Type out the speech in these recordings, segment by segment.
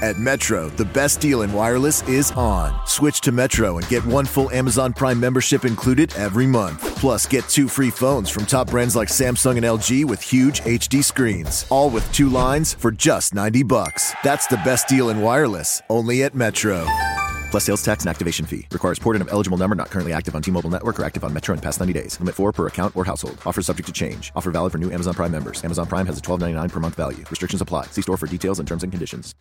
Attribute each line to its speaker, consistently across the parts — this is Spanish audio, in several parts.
Speaker 1: At Metro, the best deal in wireless is on. Switch to Metro and get one full Amazon Prime membership included every month. Plus, get two free phones from top brands like Samsung and LG with huge HD screens, all with two lines for just 90 bucks. That's the best deal in wireless, only at Metro. Plus sales tax and activation fee. Requires port in of eligible number not currently active on T-Mobile network or active on Metro in past 90 days. Limit 4 per account or household. Offer subject to change. Offer valid for new Amazon Prime members. Amazon Prime has a $12.99 per month value. Restrictions apply. See store for details and terms and conditions.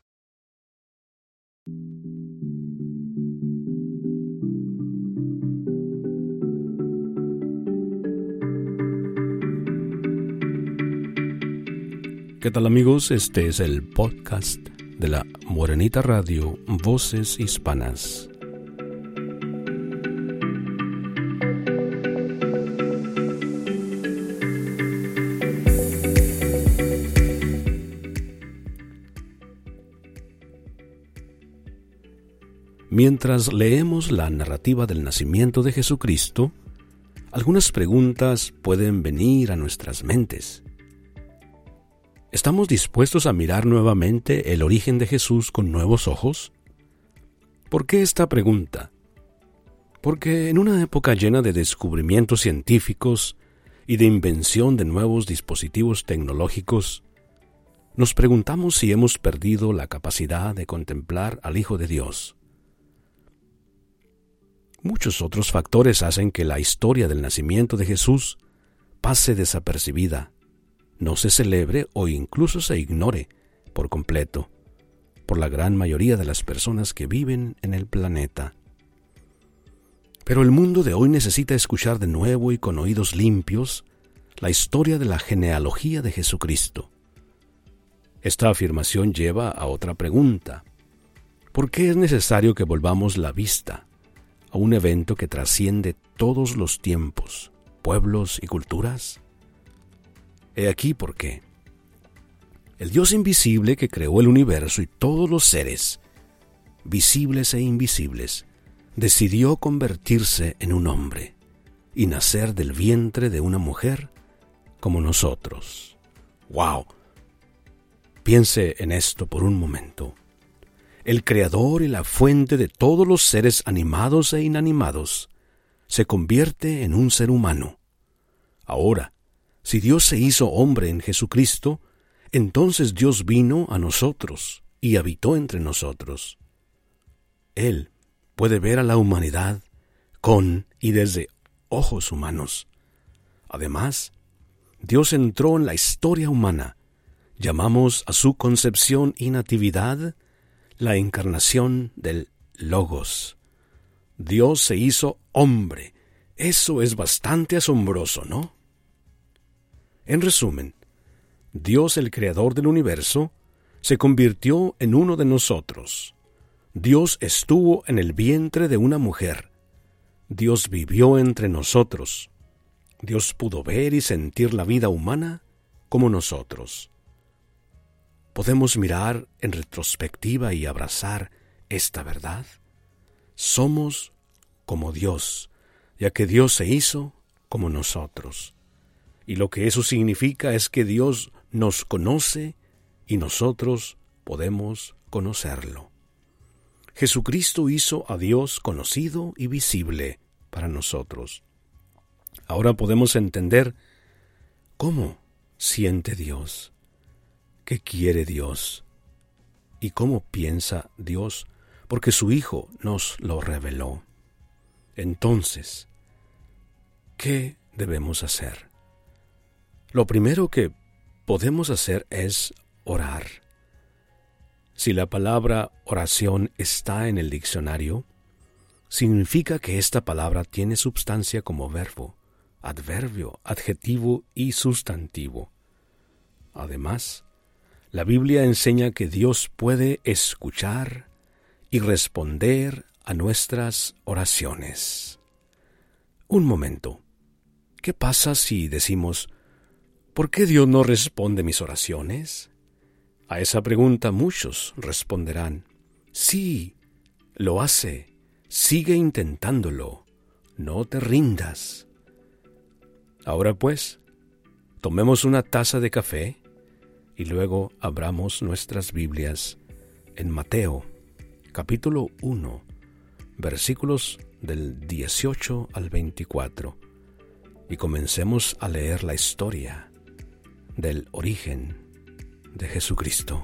Speaker 2: ¿Qué tal amigos? Este es el podcast de la Morenita Radio Voces Hispanas. Mientras leemos la narrativa del nacimiento de Jesucristo, algunas preguntas pueden venir a nuestras mentes. ¿Estamos dispuestos a mirar nuevamente el origen de Jesús con nuevos ojos? ¿Por qué esta pregunta? Porque en una época llena de descubrimientos científicos y de invención de nuevos dispositivos tecnológicos, nos preguntamos si hemos perdido la capacidad de contemplar al Hijo de Dios. Muchos otros factores hacen que la historia del nacimiento de Jesús pase desapercibida no se celebre o incluso se ignore por completo por la gran mayoría de las personas que viven en el planeta. Pero el mundo de hoy necesita escuchar de nuevo y con oídos limpios la historia de la genealogía de Jesucristo. Esta afirmación lleva a otra pregunta. ¿Por qué es necesario que volvamos la vista a un evento que trasciende todos los tiempos, pueblos y culturas? He aquí por qué. El Dios invisible que creó el universo y todos los seres, visibles e invisibles, decidió convertirse en un hombre y nacer del vientre de una mujer como nosotros. ¡Wow! Piense en esto por un momento. El creador y la fuente de todos los seres animados e inanimados se convierte en un ser humano. Ahora, si Dios se hizo hombre en Jesucristo, entonces Dios vino a nosotros y habitó entre nosotros. Él puede ver a la humanidad con y desde ojos humanos. Además, Dios entró en la historia humana. Llamamos a su concepción y natividad la encarnación del Logos. Dios se hizo hombre. Eso es bastante asombroso, ¿no? En resumen, Dios el Creador del universo se convirtió en uno de nosotros. Dios estuvo en el vientre de una mujer. Dios vivió entre nosotros. Dios pudo ver y sentir la vida humana como nosotros. ¿Podemos mirar en retrospectiva y abrazar esta verdad? Somos como Dios, ya que Dios se hizo como nosotros. Y lo que eso significa es que Dios nos conoce y nosotros podemos conocerlo. Jesucristo hizo a Dios conocido y visible para nosotros. Ahora podemos entender cómo siente Dios, qué quiere Dios y cómo piensa Dios, porque su Hijo nos lo reveló. Entonces, ¿qué debemos hacer? Lo primero que podemos hacer es orar. Si la palabra oración está en el diccionario, significa que esta palabra tiene substancia como verbo, adverbio, adjetivo y sustantivo. Además, la Biblia enseña que Dios puede escuchar y responder a nuestras oraciones. Un momento. ¿Qué pasa si decimos, ¿Por qué Dios no responde mis oraciones? A esa pregunta muchos responderán, sí, lo hace, sigue intentándolo, no te rindas. Ahora pues, tomemos una taza de café y luego abramos nuestras Biblias en Mateo, capítulo 1, versículos del 18 al 24, y comencemos a leer la historia del origen de Jesucristo.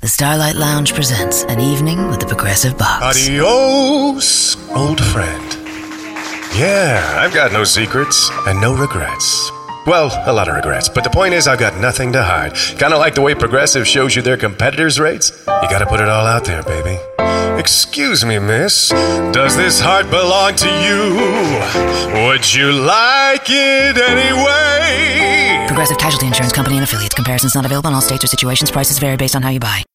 Speaker 3: The Starlight Lounge presents an evening with the Progressive Box.
Speaker 4: Adios, old friend. Yeah, I've got no secrets and no regrets. Well, a lot of regrets, but the point is, I've got nothing to hide. Kind of like the way Progressive shows you their competitors' rates. You gotta put it all out there, baby. Excuse me, miss. Does this heart belong to you? Would you like it anyway?
Speaker 3: Progressive Casualty Insurance Company and affiliates. Comparisons not available in all states or situations. Prices vary based on how you buy.